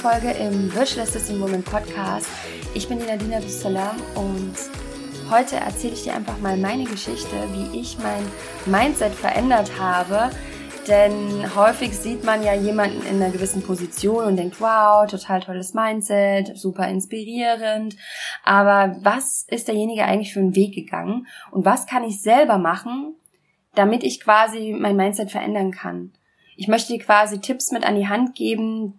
Folge im Virtual Assistant Woman Podcast. Ich bin die Nadina Bissalam und heute erzähle ich dir einfach mal meine Geschichte, wie ich mein Mindset verändert habe. Denn häufig sieht man ja jemanden in einer gewissen Position und denkt, wow, total tolles Mindset, super inspirierend. Aber was ist derjenige eigentlich für einen Weg gegangen? Und was kann ich selber machen, damit ich quasi mein Mindset verändern kann? Ich möchte dir quasi Tipps mit an die Hand geben,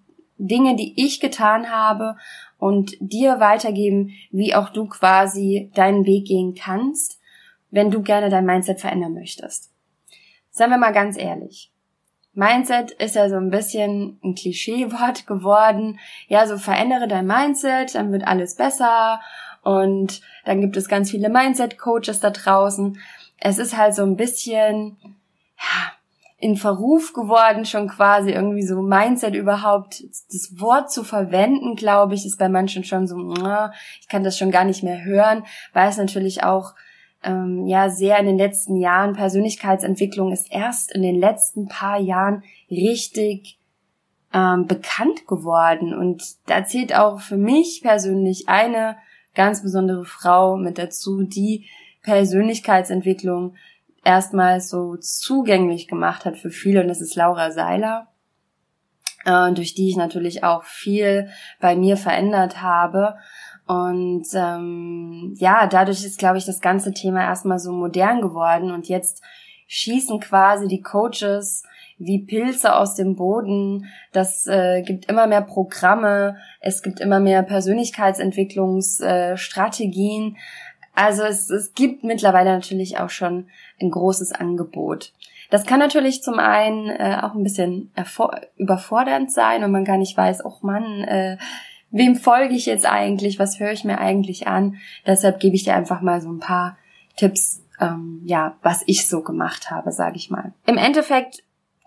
Dinge, die ich getan habe und dir weitergeben, wie auch du quasi deinen Weg gehen kannst, wenn du gerne dein Mindset verändern möchtest. Seien wir mal ganz ehrlich. Mindset ist ja so ein bisschen ein Klischeewort geworden. Ja, so verändere dein Mindset, dann wird alles besser und dann gibt es ganz viele Mindset-Coaches da draußen. Es ist halt so ein bisschen, ja, in Verruf geworden, schon quasi irgendwie so Mindset überhaupt, das Wort zu verwenden, glaube ich, ist bei manchen schon so, ich kann das schon gar nicht mehr hören, weil es natürlich auch ähm, ja sehr in den letzten Jahren Persönlichkeitsentwicklung ist erst in den letzten paar Jahren richtig ähm, bekannt geworden. Und da zählt auch für mich persönlich eine ganz besondere Frau mit dazu, die Persönlichkeitsentwicklung erstmals so zugänglich gemacht hat für viele und das ist Laura Seiler, äh, durch die ich natürlich auch viel bei mir verändert habe. Und ähm, ja, dadurch ist, glaube ich, das ganze Thema erstmal so modern geworden und jetzt schießen quasi die Coaches wie Pilze aus dem Boden. Das äh, gibt immer mehr Programme, es gibt immer mehr Persönlichkeitsentwicklungsstrategien. Äh, also es, es gibt mittlerweile natürlich auch schon ein großes Angebot. Das kann natürlich zum einen äh, auch ein bisschen überfordernd sein und man gar nicht weiß, oh Mann, äh, wem folge ich jetzt eigentlich, was höre ich mir eigentlich an. Deshalb gebe ich dir einfach mal so ein paar Tipps, ähm, ja, was ich so gemacht habe, sage ich mal. Im Endeffekt,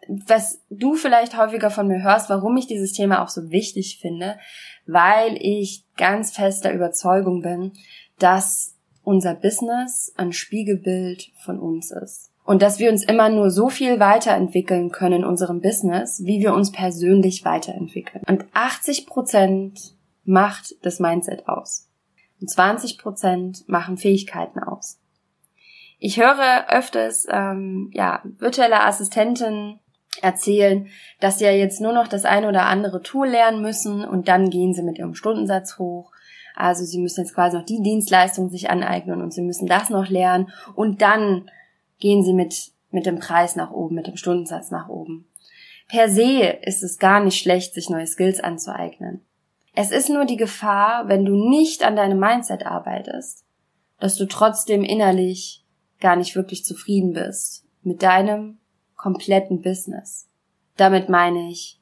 was du vielleicht häufiger von mir hörst, warum ich dieses Thema auch so wichtig finde, weil ich ganz fester Überzeugung bin, dass unser Business ein Spiegelbild von uns ist. Und dass wir uns immer nur so viel weiterentwickeln können in unserem Business, wie wir uns persönlich weiterentwickeln. Und 80 Prozent macht das Mindset aus. Und 20 Prozent machen Fähigkeiten aus. Ich höre öfters, ähm, ja, virtuelle Assistenten erzählen, dass sie ja jetzt nur noch das eine oder andere Tool lernen müssen und dann gehen sie mit ihrem Stundensatz hoch also sie müssen jetzt quasi noch die Dienstleistung sich aneignen und sie müssen das noch lernen und dann gehen sie mit, mit dem Preis nach oben, mit dem Stundensatz nach oben. Per se ist es gar nicht schlecht, sich neue Skills anzueignen. Es ist nur die Gefahr, wenn du nicht an deinem Mindset arbeitest, dass du trotzdem innerlich gar nicht wirklich zufrieden bist mit deinem kompletten Business. Damit meine ich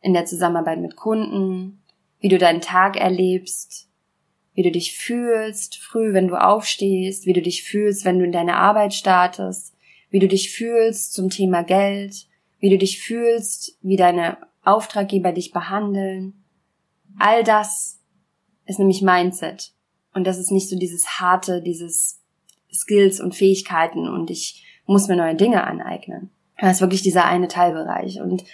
in der Zusammenarbeit mit Kunden, wie du deinen Tag erlebst, wie du dich fühlst, früh, wenn du aufstehst, wie du dich fühlst, wenn du in deine Arbeit startest, wie du dich fühlst zum Thema Geld, wie du dich fühlst, wie deine Auftraggeber dich behandeln. All das ist nämlich Mindset. Und das ist nicht so dieses harte, dieses Skills und Fähigkeiten und ich muss mir neue Dinge aneignen. Das ist wirklich dieser eine Teilbereich. Und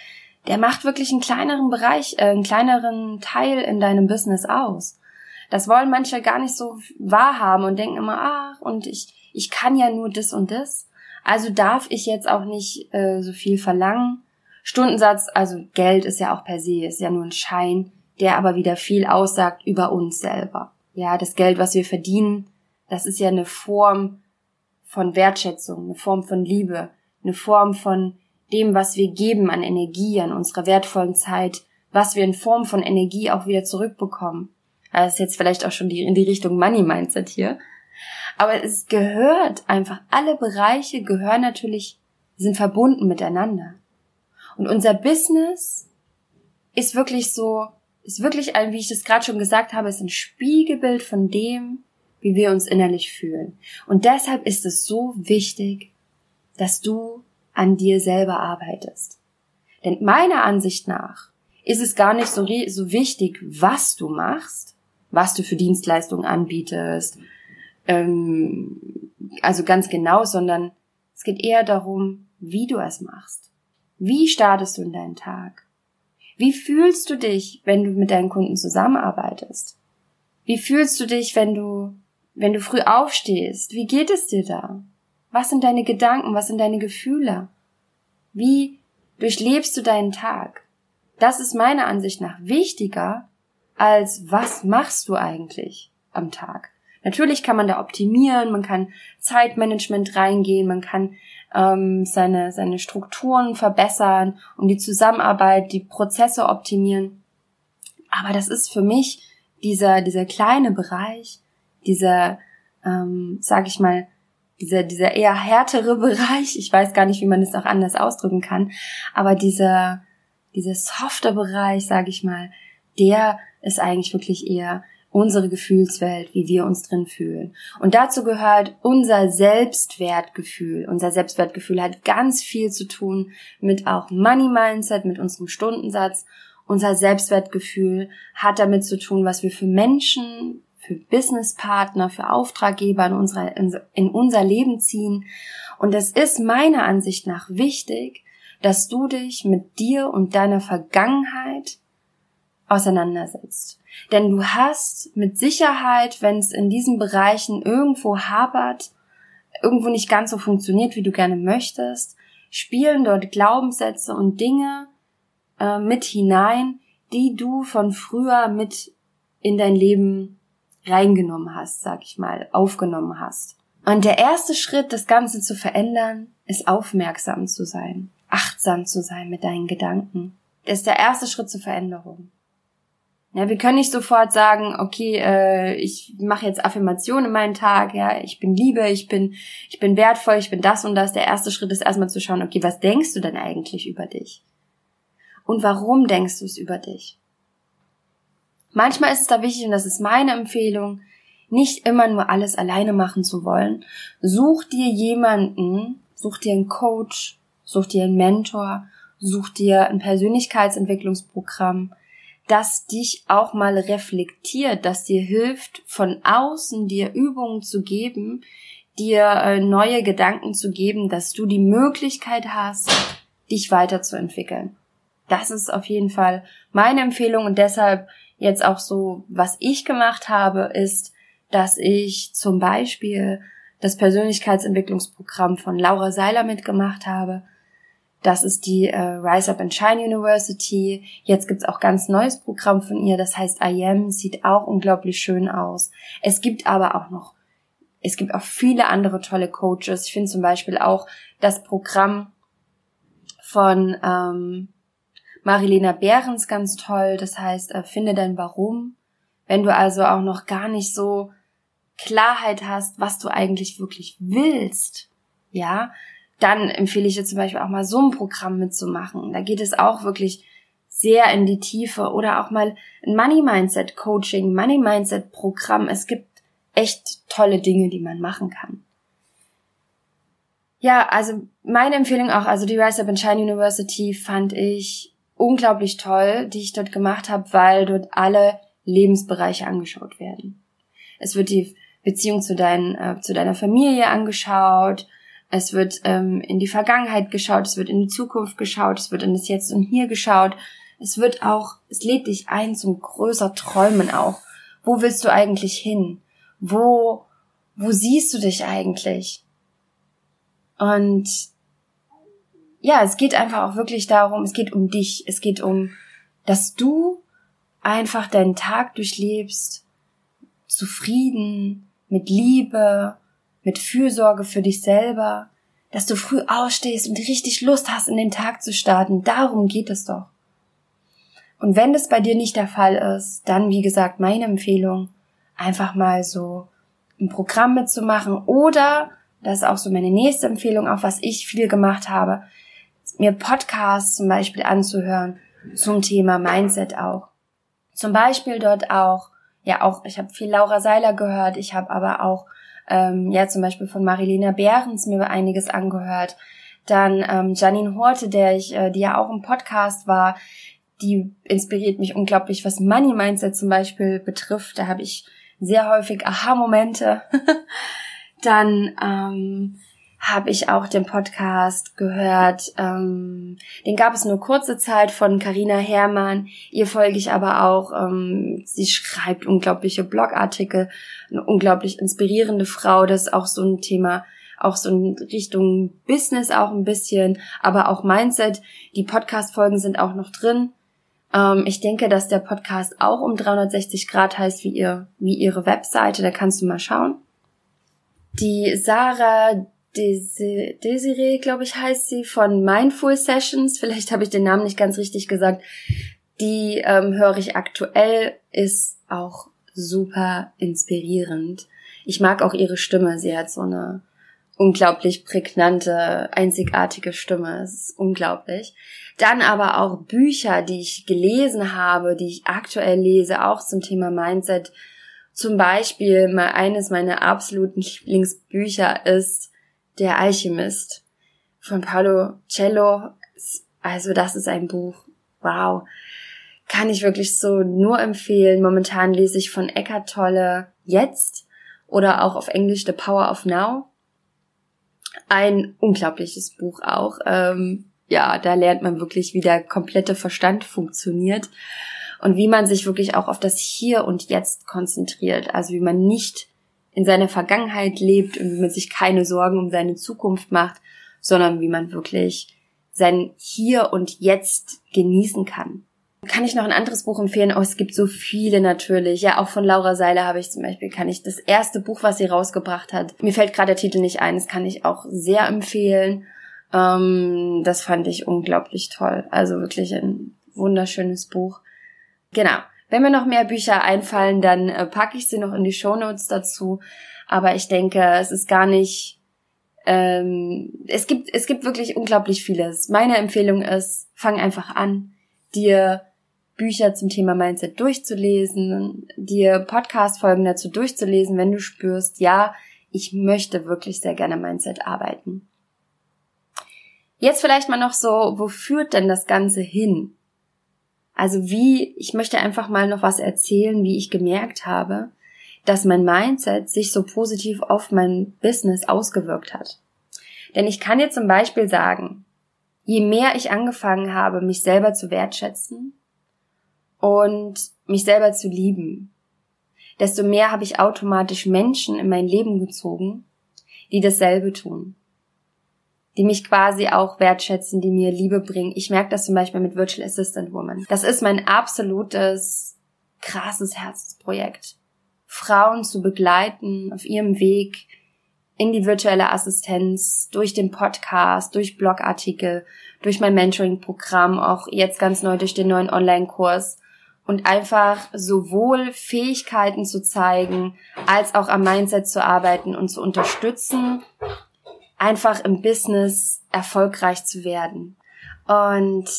der macht wirklich einen kleineren Bereich, äh, einen kleineren Teil in deinem Business aus. Das wollen manche gar nicht so wahrhaben und denken immer, ach, und ich, ich kann ja nur das und das. Also darf ich jetzt auch nicht äh, so viel verlangen. Stundensatz, also Geld ist ja auch per se, ist ja nur ein Schein, der aber wieder viel aussagt über uns selber. Ja, das Geld, was wir verdienen, das ist ja eine Form von Wertschätzung, eine Form von Liebe, eine Form von dem, was wir geben an Energie, an unserer wertvollen Zeit, was wir in Form von Energie auch wieder zurückbekommen. Das ist jetzt vielleicht auch schon die, in die Richtung Money Mindset hier. Aber es gehört einfach, alle Bereiche gehören natürlich, sind verbunden miteinander. Und unser Business ist wirklich so, ist wirklich ein, wie ich es gerade schon gesagt habe, ist ein Spiegelbild von dem, wie wir uns innerlich fühlen. Und deshalb ist es so wichtig, dass du an dir selber arbeitest. Denn meiner Ansicht nach ist es gar nicht so, so wichtig, was du machst, was du für Dienstleistungen anbietest, ähm, also ganz genau, sondern es geht eher darum, wie du es machst. Wie startest du in deinen Tag? Wie fühlst du dich, wenn du mit deinen Kunden zusammenarbeitest? Wie fühlst du dich, wenn du, wenn du früh aufstehst? Wie geht es dir da? Was sind deine Gedanken? Was sind deine Gefühle? Wie durchlebst du deinen Tag? Das ist meiner Ansicht nach wichtiger als was machst du eigentlich am Tag? Natürlich kann man da optimieren, man kann Zeitmanagement reingehen, man kann ähm, seine, seine Strukturen verbessern und die Zusammenarbeit, die Prozesse optimieren. Aber das ist für mich dieser, dieser kleine Bereich, dieser, ähm, sag ich mal, dieser, dieser eher härtere Bereich, ich weiß gar nicht, wie man es auch anders ausdrücken kann, aber dieser, dieser softe Bereich, sag ich mal, der ist eigentlich wirklich eher unsere Gefühlswelt, wie wir uns drin fühlen. Und dazu gehört unser Selbstwertgefühl. Unser Selbstwertgefühl hat ganz viel zu tun mit auch Money Mindset, mit unserem Stundensatz. Unser Selbstwertgefühl hat damit zu tun, was wir für Menschen, für Businesspartner, für Auftraggeber in, unserer, in unser Leben ziehen. Und es ist meiner Ansicht nach wichtig, dass du dich mit dir und deiner Vergangenheit auseinandersetzt. Denn du hast mit Sicherheit, wenn es in diesen Bereichen irgendwo hapert, irgendwo nicht ganz so funktioniert, wie du gerne möchtest, spielen dort Glaubenssätze und Dinge äh, mit hinein, die du von früher mit in dein Leben reingenommen hast, sag ich mal, aufgenommen hast. Und der erste Schritt, das Ganze zu verändern, ist aufmerksam zu sein, achtsam zu sein mit deinen Gedanken. Das ist der erste Schritt zur Veränderung. Ja, wir können nicht sofort sagen, okay, äh, ich mache jetzt Affirmationen in meinen Tag, ja, ich bin Liebe, ich bin, ich bin wertvoll, ich bin das und das. Der erste Schritt ist erstmal zu schauen, okay, was denkst du denn eigentlich über dich? Und warum denkst du es über dich? Manchmal ist es da wichtig, und das ist meine Empfehlung, nicht immer nur alles alleine machen zu wollen. Such dir jemanden, such dir einen Coach, such dir einen Mentor, such dir ein Persönlichkeitsentwicklungsprogramm, das dich auch mal reflektiert, das dir hilft, von außen dir Übungen zu geben, dir äh, neue Gedanken zu geben, dass du die Möglichkeit hast, dich weiterzuentwickeln. Das ist auf jeden Fall meine Empfehlung und deshalb jetzt auch so, was ich gemacht habe, ist, dass ich zum Beispiel das Persönlichkeitsentwicklungsprogramm von Laura Seiler mitgemacht habe, das ist die äh, Rise Up and Shine University. Jetzt gibt's auch ganz neues Programm von ihr, das heißt I Am, sieht auch unglaublich schön aus. Es gibt aber auch noch, es gibt auch viele andere tolle Coaches. Ich finde zum Beispiel auch das Programm von ähm, Marilena Behrens ganz toll, das heißt äh, Finde dein Warum. Wenn du also auch noch gar nicht so Klarheit hast, was du eigentlich wirklich willst, ja, dann empfehle ich dir zum Beispiel auch mal so ein Programm mitzumachen. Da geht es auch wirklich sehr in die Tiefe oder auch mal ein Money Mindset Coaching, Money Mindset Programm. Es gibt echt tolle Dinge, die man machen kann. Ja, also meine Empfehlung auch, also die Rise Up and Shine University fand ich unglaublich toll, die ich dort gemacht habe, weil dort alle Lebensbereiche angeschaut werden. Es wird die Beziehung zu, dein, äh, zu deiner Familie angeschaut, es wird ähm, in die Vergangenheit geschaut, es wird in die Zukunft geschaut, es wird in das Jetzt und Hier geschaut. Es wird auch, es lädt dich ein zum größer Träumen auch. Wo willst du eigentlich hin? Wo, wo siehst du dich eigentlich? Und ja, es geht einfach auch wirklich darum, es geht um dich, es geht um, dass du einfach deinen Tag durchlebst, zufrieden, mit Liebe, mit Fürsorge für dich selber, dass du früh ausstehst und richtig Lust hast, in den Tag zu starten. Darum geht es doch. Und wenn das bei dir nicht der Fall ist, dann, wie gesagt, meine Empfehlung, einfach mal so ein Programm mitzumachen oder, das ist auch so meine nächste Empfehlung, auch was ich viel gemacht habe, mir Podcasts zum Beispiel anzuhören zum Thema Mindset auch. Zum Beispiel dort auch, ja auch, ich habe viel Laura Seiler gehört, ich habe aber auch ähm, ja zum Beispiel von Marilena Behrens mir einiges angehört. Dann ähm, Janine Horte, der ich, äh, die ja auch im Podcast war, die inspiriert mich unglaublich, was Money Mindset zum Beispiel betrifft. Da habe ich sehr häufig Aha-Momente. Dann ähm, habe ich auch den Podcast gehört. Ähm, den gab es nur kurze Zeit von Karina Hermann. Ihr folge ich aber auch. Ähm, sie schreibt unglaubliche Blogartikel, eine unglaublich inspirierende Frau. Das ist auch so ein Thema, auch so in Richtung Business auch ein bisschen, aber auch Mindset. Die Podcast-Folgen sind auch noch drin. Ähm, ich denke, dass der Podcast auch um 360 Grad heißt wie ihr, wie ihre Webseite. Da kannst du mal schauen. Die Sarah Desiree, glaube ich, heißt sie, von Mindful Sessions. Vielleicht habe ich den Namen nicht ganz richtig gesagt. Die ähm, höre ich aktuell, ist auch super inspirierend. Ich mag auch ihre Stimme. Sie hat so eine unglaublich prägnante, einzigartige Stimme. Es ist unglaublich. Dann aber auch Bücher, die ich gelesen habe, die ich aktuell lese, auch zum Thema Mindset. Zum Beispiel mal eines meiner absoluten Lieblingsbücher ist der Alchemist von Paolo Cello. Also das ist ein Buch. Wow. Kann ich wirklich so nur empfehlen. Momentan lese ich von Eckhart Tolle jetzt oder auch auf Englisch The Power of Now. Ein unglaubliches Buch auch. Ähm, ja, da lernt man wirklich, wie der komplette Verstand funktioniert und wie man sich wirklich auch auf das Hier und Jetzt konzentriert. Also wie man nicht in seiner Vergangenheit lebt und wie man sich keine Sorgen um seine Zukunft macht, sondern wie man wirklich sein Hier und Jetzt genießen kann. Kann ich noch ein anderes Buch empfehlen? Oh, es gibt so viele natürlich. Ja, auch von Laura Seiler habe ich zum Beispiel, kann ich das erste Buch, was sie rausgebracht hat. Mir fällt gerade der Titel nicht ein, das kann ich auch sehr empfehlen. Ähm, das fand ich unglaublich toll. Also wirklich ein wunderschönes Buch. Genau. Wenn mir noch mehr Bücher einfallen, dann äh, packe ich sie noch in die Shownotes dazu. Aber ich denke, es ist gar nicht. Ähm, es gibt es gibt wirklich unglaublich vieles. Meine Empfehlung ist, fang einfach an, dir Bücher zum Thema Mindset durchzulesen, dir Podcast-Folgen dazu durchzulesen, wenn du spürst, ja, ich möchte wirklich sehr gerne Mindset arbeiten. Jetzt vielleicht mal noch so, wo führt denn das Ganze hin? Also wie, ich möchte einfach mal noch was erzählen, wie ich gemerkt habe, dass mein Mindset sich so positiv auf mein Business ausgewirkt hat. Denn ich kann dir zum Beispiel sagen, je mehr ich angefangen habe, mich selber zu wertschätzen und mich selber zu lieben, desto mehr habe ich automatisch Menschen in mein Leben gezogen, die dasselbe tun die mich quasi auch wertschätzen, die mir Liebe bringen. Ich merke das zum Beispiel mit Virtual Assistant Woman. Das ist mein absolutes krasses Herzensprojekt. Frauen zu begleiten auf ihrem Weg in die virtuelle Assistenz, durch den Podcast, durch Blogartikel, durch mein Mentoring-Programm, auch jetzt ganz neu durch den neuen Online-Kurs und einfach sowohl Fähigkeiten zu zeigen, als auch am Mindset zu arbeiten und zu unterstützen, einfach im Business erfolgreich zu werden. Und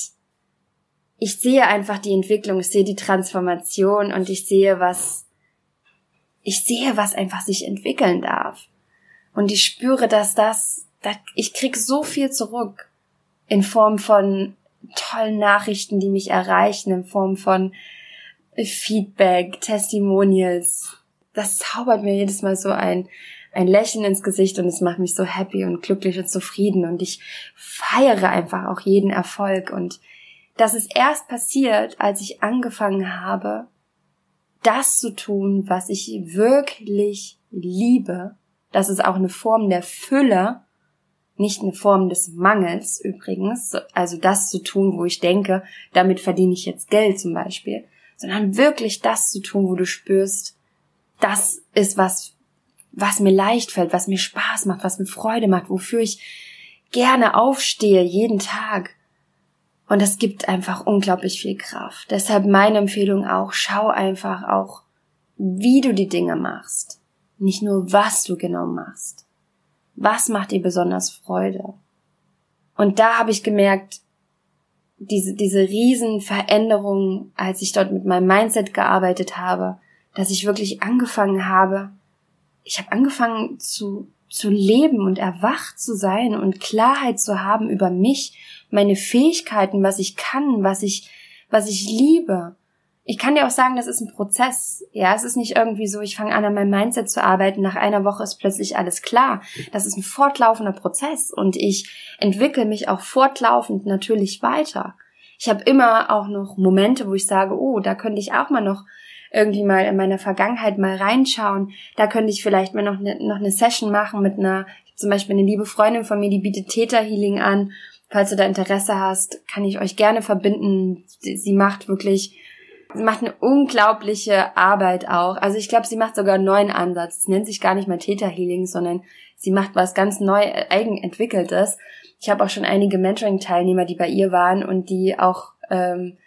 ich sehe einfach die Entwicklung, ich sehe die Transformation und ich sehe, was, ich sehe, was einfach sich entwickeln darf. Und ich spüre, dass das, dass ich krieg so viel zurück in Form von tollen Nachrichten, die mich erreichen, in Form von Feedback, Testimonials. Das zaubert mir jedes Mal so ein, ein Lächeln ins Gesicht und es macht mich so happy und glücklich und zufrieden und ich feiere einfach auch jeden Erfolg und das ist erst passiert, als ich angefangen habe, das zu tun, was ich wirklich liebe. Das ist auch eine Form der Fülle, nicht eine Form des Mangels übrigens, also das zu tun, wo ich denke, damit verdiene ich jetzt Geld zum Beispiel, sondern wirklich das zu tun, wo du spürst, das ist was, was mir leicht fällt, was mir Spaß macht, was mir Freude macht, wofür ich gerne aufstehe jeden Tag. Und das gibt einfach unglaublich viel Kraft. Deshalb meine Empfehlung auch, schau einfach auch, wie du die Dinge machst. Nicht nur, was du genau machst. Was macht dir besonders Freude? Und da habe ich gemerkt, diese, diese Riesenveränderung, als ich dort mit meinem Mindset gearbeitet habe, dass ich wirklich angefangen habe, ich habe angefangen zu, zu leben und erwacht zu sein und Klarheit zu haben über mich, meine Fähigkeiten, was ich kann, was ich, was ich liebe. ich kann dir auch sagen, das ist ein Prozess. Ja, es ist nicht irgendwie so, ich fange an, an meinem Mindset zu arbeiten, nach einer Woche ist plötzlich alles klar. Das ist ein fortlaufender Prozess und ich entwickle mich auch fortlaufend natürlich weiter. Ich habe immer auch noch Momente, wo ich sage, oh, da könnte ich auch mal noch irgendwie mal in meiner Vergangenheit mal reinschauen. Da könnte ich vielleicht mal noch eine, noch eine Session machen mit einer, zum Beispiel eine liebe Freundin von mir, die bietet Theta Healing an. Falls du da Interesse hast, kann ich euch gerne verbinden. Sie, macht wirklich Sie macht eine unglaubliche Arbeit auch. Also ich glaube, sie macht sogar einen neuen Ansatz. Es nennt sich gar nicht mehr Theta Healing, sondern sie macht was ganz neu äh, eigenentwickeltes. Ich habe auch schon einige Mentoring-Teilnehmer, die bei ihr waren und die auch ähm,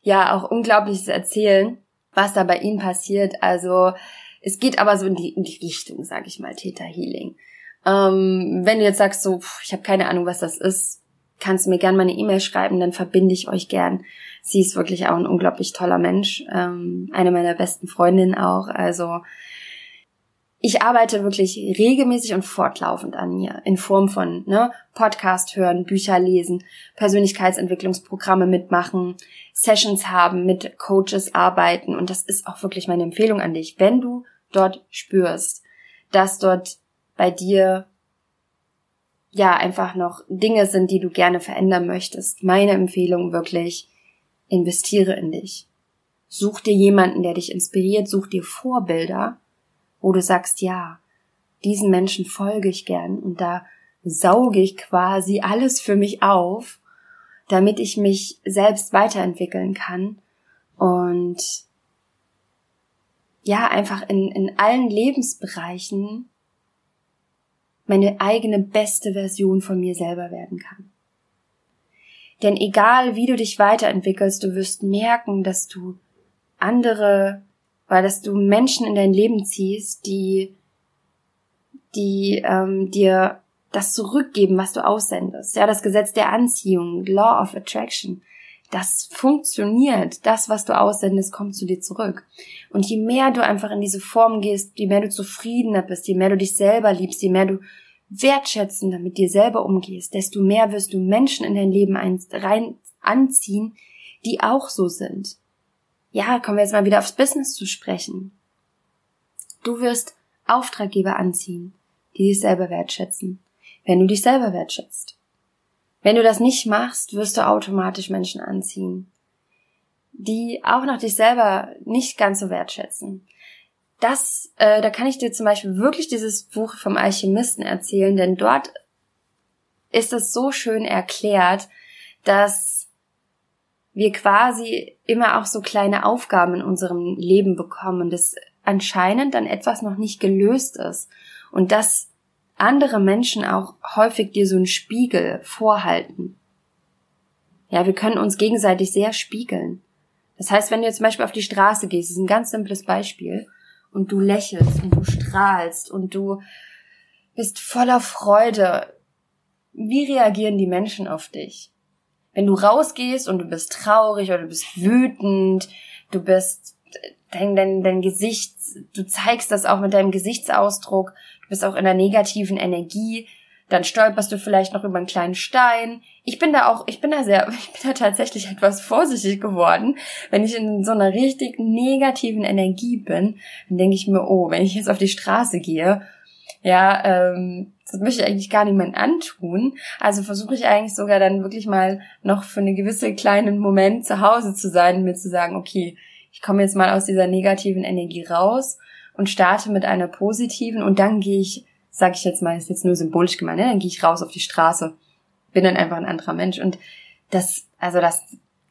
ja auch Unglaubliches erzählen, was da bei ihnen passiert. Also es geht aber so in die, in die Richtung, sage ich mal, Theta Healing. Ähm, wenn du jetzt sagst, so, ich habe keine Ahnung, was das ist, kannst du mir gerne mal eine E-Mail schreiben, dann verbinde ich euch gern sie ist wirklich auch ein unglaublich toller Mensch, ähm, eine meiner besten Freundinnen auch. Also ich arbeite wirklich regelmäßig und fortlaufend an mir in Form von ne, Podcast hören, Bücher lesen, Persönlichkeitsentwicklungsprogramme mitmachen, Sessions haben, mit Coaches arbeiten und das ist auch wirklich meine Empfehlung an dich. Wenn du dort spürst, dass dort bei dir ja einfach noch Dinge sind, die du gerne verändern möchtest, meine Empfehlung wirklich, Investiere in dich. Such dir jemanden, der dich inspiriert, such dir Vorbilder, wo du sagst, ja, diesen Menschen folge ich gern und da sauge ich quasi alles für mich auf, damit ich mich selbst weiterentwickeln kann und ja, einfach in, in allen Lebensbereichen meine eigene beste Version von mir selber werden kann. Denn egal wie du dich weiterentwickelst, du wirst merken, dass du andere, weil dass du Menschen in dein Leben ziehst, die, die ähm, dir das zurückgeben, was du aussendest. Ja, das Gesetz der Anziehung, Law of Attraction, das funktioniert. Das, was du aussendest, kommt zu dir zurück. Und je mehr du einfach in diese Form gehst, je mehr du zufriedener bist, je mehr du dich selber liebst, je mehr du wertschätzender mit dir selber umgehst, desto mehr wirst du Menschen in dein Leben ein, rein anziehen, die auch so sind. Ja, kommen wir jetzt mal wieder aufs Business zu sprechen. Du wirst Auftraggeber anziehen, die dich selber wertschätzen, wenn du dich selber wertschätzt. Wenn du das nicht machst, wirst du automatisch Menschen anziehen, die auch noch dich selber nicht ganz so wertschätzen das, äh, da kann ich dir zum Beispiel wirklich dieses Buch vom Alchemisten erzählen, denn dort ist es so schön erklärt, dass wir quasi immer auch so kleine Aufgaben in unserem Leben bekommen dass anscheinend dann etwas noch nicht gelöst ist und dass andere Menschen auch häufig dir so einen Spiegel vorhalten. Ja, wir können uns gegenseitig sehr spiegeln. Das heißt, wenn du jetzt zum Beispiel auf die Straße gehst, ist ein ganz simples Beispiel, und du lächelst und du strahlst und du bist voller Freude. Wie reagieren die Menschen auf dich? Wenn du rausgehst und du bist traurig oder du bist wütend, du bist dein, dein, dein Gesicht, du zeigst das auch mit deinem Gesichtsausdruck, du bist auch in der negativen Energie, dann stolperst du vielleicht noch über einen kleinen Stein. Ich bin da auch, ich bin da sehr, ich bin da tatsächlich etwas vorsichtig geworden. Wenn ich in so einer richtig negativen Energie bin, dann denke ich mir, oh, wenn ich jetzt auf die Straße gehe, ja, ähm, das möchte ich eigentlich gar niemand antun. Also versuche ich eigentlich sogar dann wirklich mal noch für eine gewisse kleinen Moment zu Hause zu sein, mir zu sagen, okay, ich komme jetzt mal aus dieser negativen Energie raus und starte mit einer positiven und dann gehe ich sage ich jetzt mal, ist jetzt nur symbolisch gemeint, ne? dann gehe ich raus auf die Straße, bin dann einfach ein anderer Mensch und das, also das,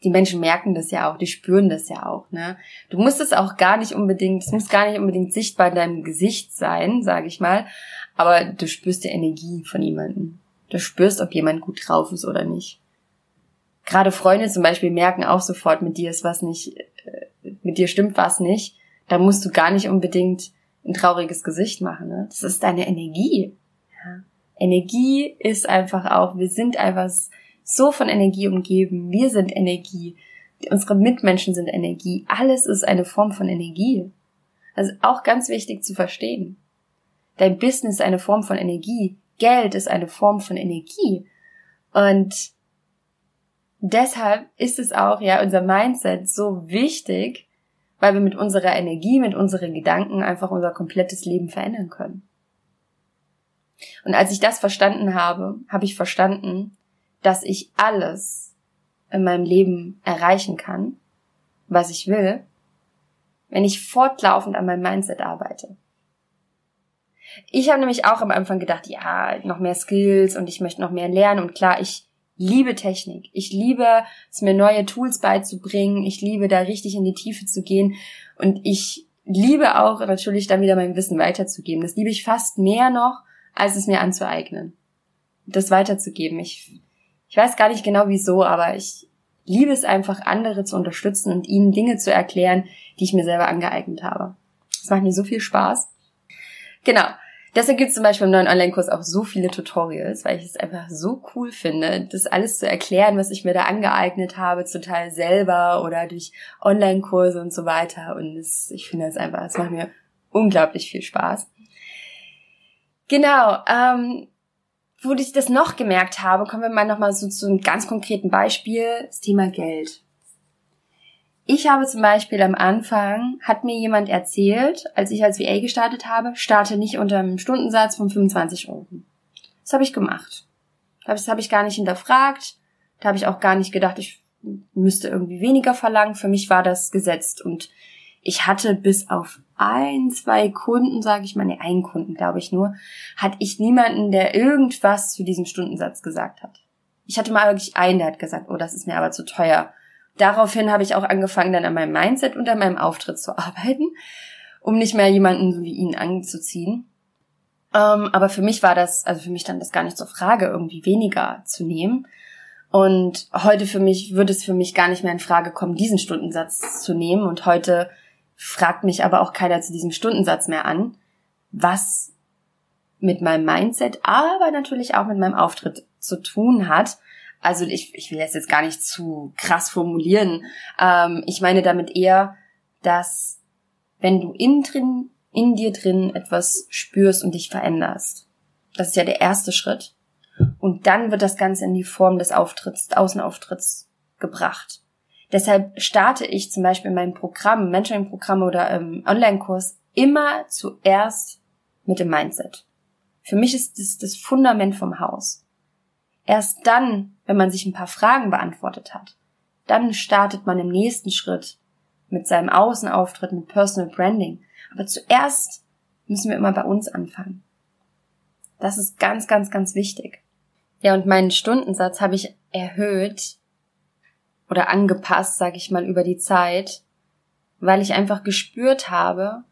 die Menschen merken das ja auch, die spüren das ja auch, ne? Du musst es auch gar nicht unbedingt, es muss gar nicht unbedingt sichtbar in deinem Gesicht sein, sage ich mal, aber du spürst die Energie von jemandem. Du spürst, ob jemand gut drauf ist oder nicht. Gerade Freunde zum Beispiel merken auch sofort, mit dir ist was nicht, äh, mit dir stimmt was nicht. Da musst du gar nicht unbedingt ein trauriges Gesicht machen. Ne? Das ist deine Energie. Ja. Energie ist einfach auch, wir sind einfach so von Energie umgeben. Wir sind Energie. Unsere Mitmenschen sind Energie. Alles ist eine Form von Energie. Also auch ganz wichtig zu verstehen. Dein Business ist eine Form von Energie. Geld ist eine Form von Energie. Und deshalb ist es auch, ja, unser Mindset so wichtig, weil wir mit unserer Energie, mit unseren Gedanken einfach unser komplettes Leben verändern können. Und als ich das verstanden habe, habe ich verstanden, dass ich alles in meinem Leben erreichen kann, was ich will, wenn ich fortlaufend an meinem Mindset arbeite. Ich habe nämlich auch am Anfang gedacht, ja, noch mehr Skills und ich möchte noch mehr lernen und klar, ich liebe Technik. Ich liebe es mir neue Tools beizubringen. Ich liebe da richtig in die Tiefe zu gehen und ich liebe auch natürlich dann wieder mein Wissen weiterzugeben. Das liebe ich fast mehr noch, als es mir anzueignen. Das weiterzugeben. Ich, ich weiß gar nicht genau wieso, aber ich liebe es einfach, andere zu unterstützen und ihnen Dinge zu erklären, die ich mir selber angeeignet habe. Das macht mir so viel Spaß. Genau. Deshalb gibt es zum Beispiel im neuen Online-Kurs auch so viele Tutorials, weil ich es einfach so cool finde, das alles zu erklären, was ich mir da angeeignet habe, zum Teil selber oder durch Online-Kurse und so weiter. Und das, ich finde das einfach, es macht mir unglaublich viel Spaß. Genau, ähm, wo ich das noch gemerkt habe, kommen wir mal nochmal so zu einem ganz konkreten Beispiel, das Thema Geld. Ich habe zum Beispiel am Anfang, hat mir jemand erzählt, als ich als VA gestartet habe, starte nicht unter einem Stundensatz von 25 Euro. Das habe ich gemacht. Das habe ich gar nicht hinterfragt. Da habe ich auch gar nicht gedacht, ich müsste irgendwie weniger verlangen. Für mich war das gesetzt und ich hatte bis auf ein, zwei Kunden, sage ich mal, ne, einen Kunden glaube ich nur, hatte ich niemanden, der irgendwas zu diesem Stundensatz gesagt hat. Ich hatte mal wirklich einen, der hat gesagt, oh, das ist mir aber zu teuer. Daraufhin habe ich auch angefangen, dann an meinem Mindset und an meinem Auftritt zu arbeiten, um nicht mehr jemanden wie ihn anzuziehen. Ähm, aber für mich war das, also für mich dann das gar nicht zur Frage, irgendwie weniger zu nehmen. Und heute für mich, würde es für mich gar nicht mehr in Frage kommen, diesen Stundensatz zu nehmen. Und heute fragt mich aber auch keiner zu diesem Stundensatz mehr an, was mit meinem Mindset, aber natürlich auch mit meinem Auftritt zu tun hat. Also ich, ich will das jetzt gar nicht zu krass formulieren. Ähm, ich meine damit eher, dass wenn du innen drin, in dir drin etwas spürst und dich veränderst, das ist ja der erste Schritt. Und dann wird das Ganze in die Form des Auftritts, Außenauftritts gebracht. Deshalb starte ich zum Beispiel in meinem Programm, Mentoring-Programm oder im Online-Kurs immer zuerst mit dem Mindset. Für mich ist das das Fundament vom Haus. Erst dann, wenn man sich ein paar Fragen beantwortet hat, dann startet man im nächsten Schritt mit seinem Außenauftritt, mit Personal Branding. Aber zuerst müssen wir immer bei uns anfangen. Das ist ganz, ganz, ganz wichtig. Ja, und meinen Stundensatz habe ich erhöht, oder angepasst, sag ich mal, über die Zeit, weil ich einfach gespürt habe,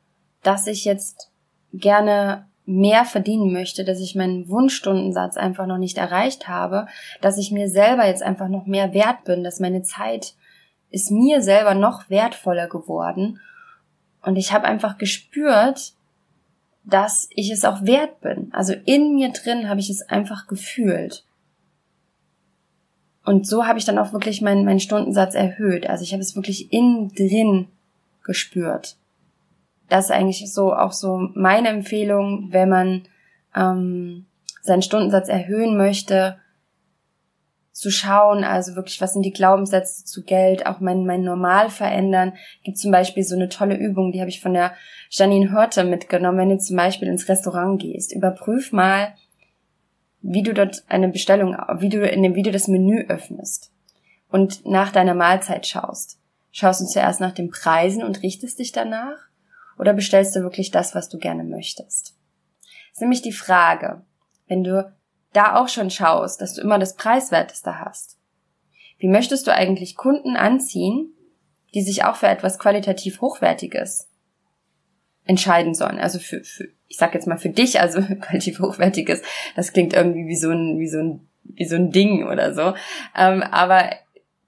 dass ich jetzt gerne mehr verdienen möchte, dass ich meinen Wunschstundensatz einfach noch nicht erreicht habe, dass ich mir selber jetzt einfach noch mehr wert bin, dass meine Zeit ist mir selber noch wertvoller geworden und ich habe einfach gespürt, dass ich es auch wert bin. Also in mir drin habe ich es einfach gefühlt. Und so habe ich dann auch wirklich meinen, meinen Stundensatz erhöht. Also ich habe es wirklich innen drin gespürt. Das ist eigentlich so auch so meine Empfehlung, wenn man ähm, seinen Stundensatz erhöhen möchte, zu schauen, also wirklich, was sind die Glaubenssätze zu Geld, auch mein, mein Normal verändern. Gibt zum Beispiel so eine tolle Übung, die habe ich von der Janine Hörte mitgenommen, wenn du zum Beispiel ins Restaurant gehst. Überprüf mal, wie du dort eine Bestellung, wie du in dem Video das Menü öffnest und nach deiner Mahlzeit schaust. Schaust du zuerst nach den Preisen und richtest dich danach? Oder bestellst du wirklich das, was du gerne möchtest? Das ist nämlich die Frage, wenn du da auch schon schaust, dass du immer das Preiswerteste hast. Wie möchtest du eigentlich Kunden anziehen, die sich auch für etwas qualitativ Hochwertiges entscheiden sollen? Also für, für ich sag jetzt mal für dich, also qualitativ hochwertiges, das klingt irgendwie wie so ein, wie so ein, wie so ein Ding oder so. Ähm, aber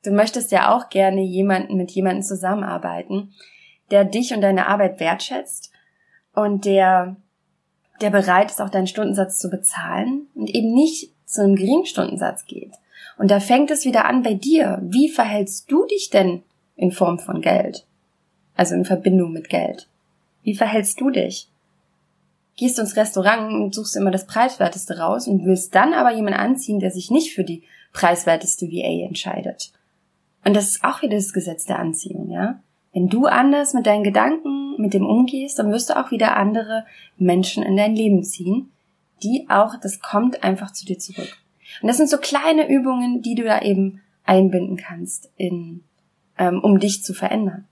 du möchtest ja auch gerne jemanden mit jemandem zusammenarbeiten, der dich und deine Arbeit wertschätzt und der, der bereit ist, auch deinen Stundensatz zu bezahlen und eben nicht zu einem geringen Stundensatz geht. Und da fängt es wieder an bei dir. Wie verhältst du dich denn in Form von Geld? Also in Verbindung mit Geld. Wie verhältst du dich? Gehst ins Restaurant und suchst immer das preiswerteste raus und willst dann aber jemanden anziehen, der sich nicht für die preiswerteste VA entscheidet. Und das ist auch wieder das Gesetz der Anziehung, ja. Wenn du anders mit deinen Gedanken, mit dem umgehst, dann wirst du auch wieder andere Menschen in dein Leben ziehen, die auch, das kommt einfach zu dir zurück. Und das sind so kleine Übungen, die du da eben einbinden kannst, in, ähm, um dich zu verändern.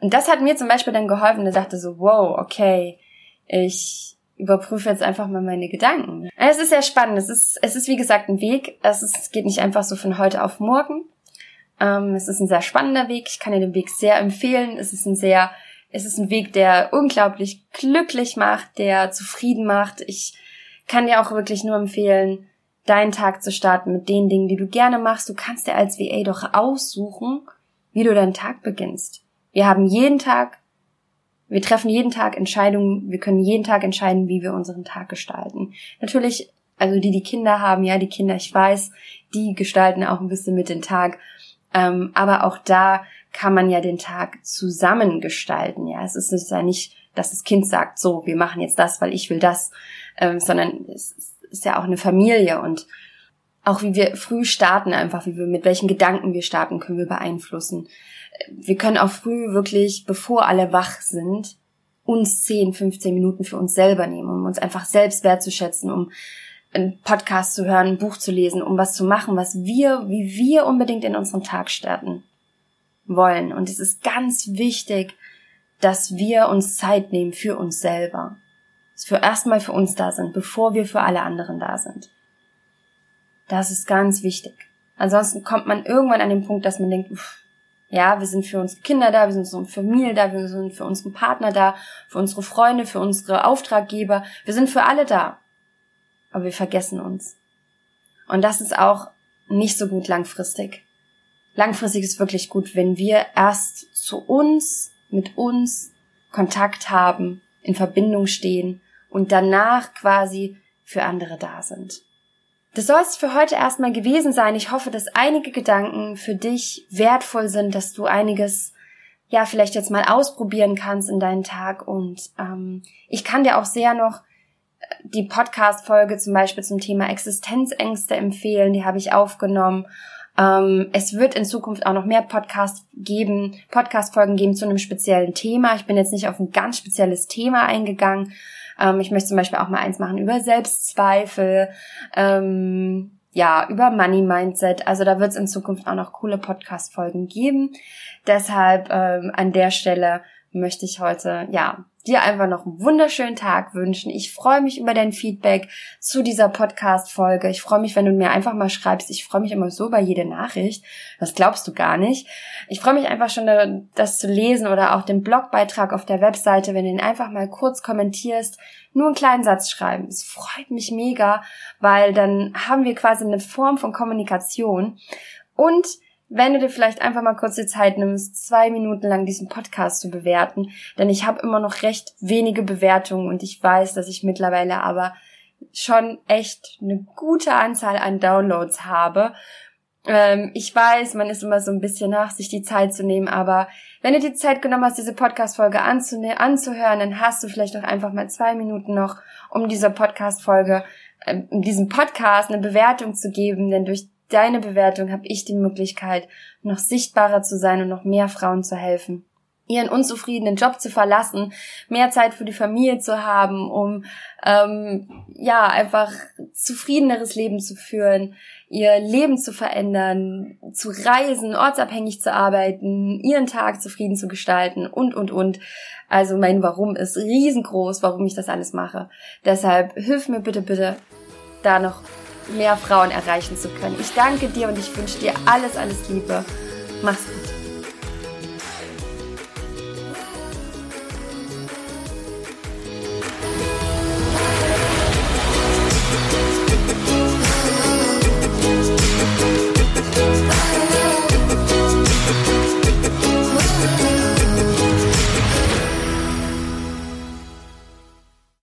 Und das hat mir zum Beispiel dann geholfen, ich dachte so, wow, okay, ich überprüfe jetzt einfach mal meine Gedanken. Es ist sehr spannend. Es ist, es ist wie gesagt ein Weg. Es, ist, es geht nicht einfach so von heute auf morgen. Ähm, es ist ein sehr spannender Weg. Ich kann dir den Weg sehr empfehlen. Es ist ein sehr, es ist ein Weg, der unglaublich glücklich macht, der zufrieden macht. Ich kann dir auch wirklich nur empfehlen, deinen Tag zu starten mit den Dingen, die du gerne machst. Du kannst dir als VA doch aussuchen, wie du deinen Tag beginnst. Wir haben jeden Tag, wir treffen jeden Tag Entscheidungen, wir können jeden Tag entscheiden, wie wir unseren Tag gestalten. Natürlich, also die, die Kinder haben, ja, die Kinder, ich weiß, die gestalten auch ein bisschen mit den Tag. Ähm, aber auch da kann man ja den Tag zusammen gestalten, ja. Es ist ja nicht, dass das Kind sagt, so, wir machen jetzt das, weil ich will das, ähm, sondern es ist ja auch eine Familie und auch wie wir früh starten, einfach wie wir mit welchen Gedanken wir starten, können wir beeinflussen wir können auch früh wirklich, bevor alle wach sind, uns 10, 15 Minuten für uns selber nehmen, um uns einfach selbst wertzuschätzen, um einen Podcast zu hören, ein Buch zu lesen, um was zu machen, was wir, wie wir unbedingt in unseren Tag starten wollen. Und es ist ganz wichtig, dass wir uns Zeit nehmen für uns selber. Dass wir erstmal für uns da sind, bevor wir für alle anderen da sind. Das ist ganz wichtig. Ansonsten kommt man irgendwann an den Punkt, dass man denkt, uff, ja, wir sind für unsere Kinder da, wir sind für unsere Familie da, wir sind für unseren Partner da, für unsere Freunde, für unsere Auftraggeber. Wir sind für alle da. Aber wir vergessen uns. Und das ist auch nicht so gut langfristig. Langfristig ist wirklich gut, wenn wir erst zu uns, mit uns Kontakt haben, in Verbindung stehen und danach quasi für andere da sind. Das soll es für heute erstmal gewesen sein. Ich hoffe, dass einige Gedanken für dich wertvoll sind, dass du einiges ja vielleicht jetzt mal ausprobieren kannst in deinen Tag. Und ähm, ich kann dir auch sehr noch äh, die Podcast-Folge zum Beispiel zum Thema Existenzängste empfehlen. Die habe ich aufgenommen. Ähm, es wird in Zukunft auch noch mehr Podcast geben, Podcast-Folgen geben zu einem speziellen Thema. Ich bin jetzt nicht auf ein ganz spezielles Thema eingegangen. Ähm, ich möchte zum Beispiel auch mal eins machen über Selbstzweifel, ähm, ja, über Money Mindset. Also da wird es in Zukunft auch noch coole Podcast-Folgen geben. Deshalb ähm, an der Stelle möchte ich heute, ja, dir einfach noch einen wunderschönen Tag wünschen. Ich freue mich über dein Feedback zu dieser Podcast-Folge. Ich freue mich, wenn du mir einfach mal schreibst. Ich freue mich immer so über jede Nachricht. Das glaubst du gar nicht. Ich freue mich einfach schon, das zu lesen oder auch den Blogbeitrag auf der Webseite, wenn du ihn einfach mal kurz kommentierst, nur einen kleinen Satz schreiben. Es freut mich mega, weil dann haben wir quasi eine Form von Kommunikation und wenn du dir vielleicht einfach mal kurz die Zeit nimmst, zwei Minuten lang diesen Podcast zu bewerten, denn ich habe immer noch recht wenige Bewertungen und ich weiß, dass ich mittlerweile aber schon echt eine gute Anzahl an Downloads habe. Ähm, ich weiß, man ist immer so ein bisschen nach, sich die Zeit zu nehmen, aber wenn du die Zeit genommen hast, diese Podcast-Folge anzuhören, dann hast du vielleicht auch einfach mal zwei Minuten noch, um dieser Podcast-Folge, äh, diesem Podcast eine Bewertung zu geben, denn durch deine Bewertung habe ich die Möglichkeit, noch sichtbarer zu sein und noch mehr Frauen zu helfen ihren unzufriedenen Job zu verlassen, mehr Zeit für die Familie zu haben, um ähm, ja einfach zufriedeneres Leben zu führen, ihr Leben zu verändern, zu reisen, ortsabhängig zu arbeiten, ihren Tag zufrieden zu gestalten und und und. Also mein Warum ist riesengroß, warum ich das alles mache. Deshalb hilf mir bitte bitte da noch mehr Frauen erreichen zu können. Ich danke dir und ich wünsche dir alles, alles Liebe. Mach's gut.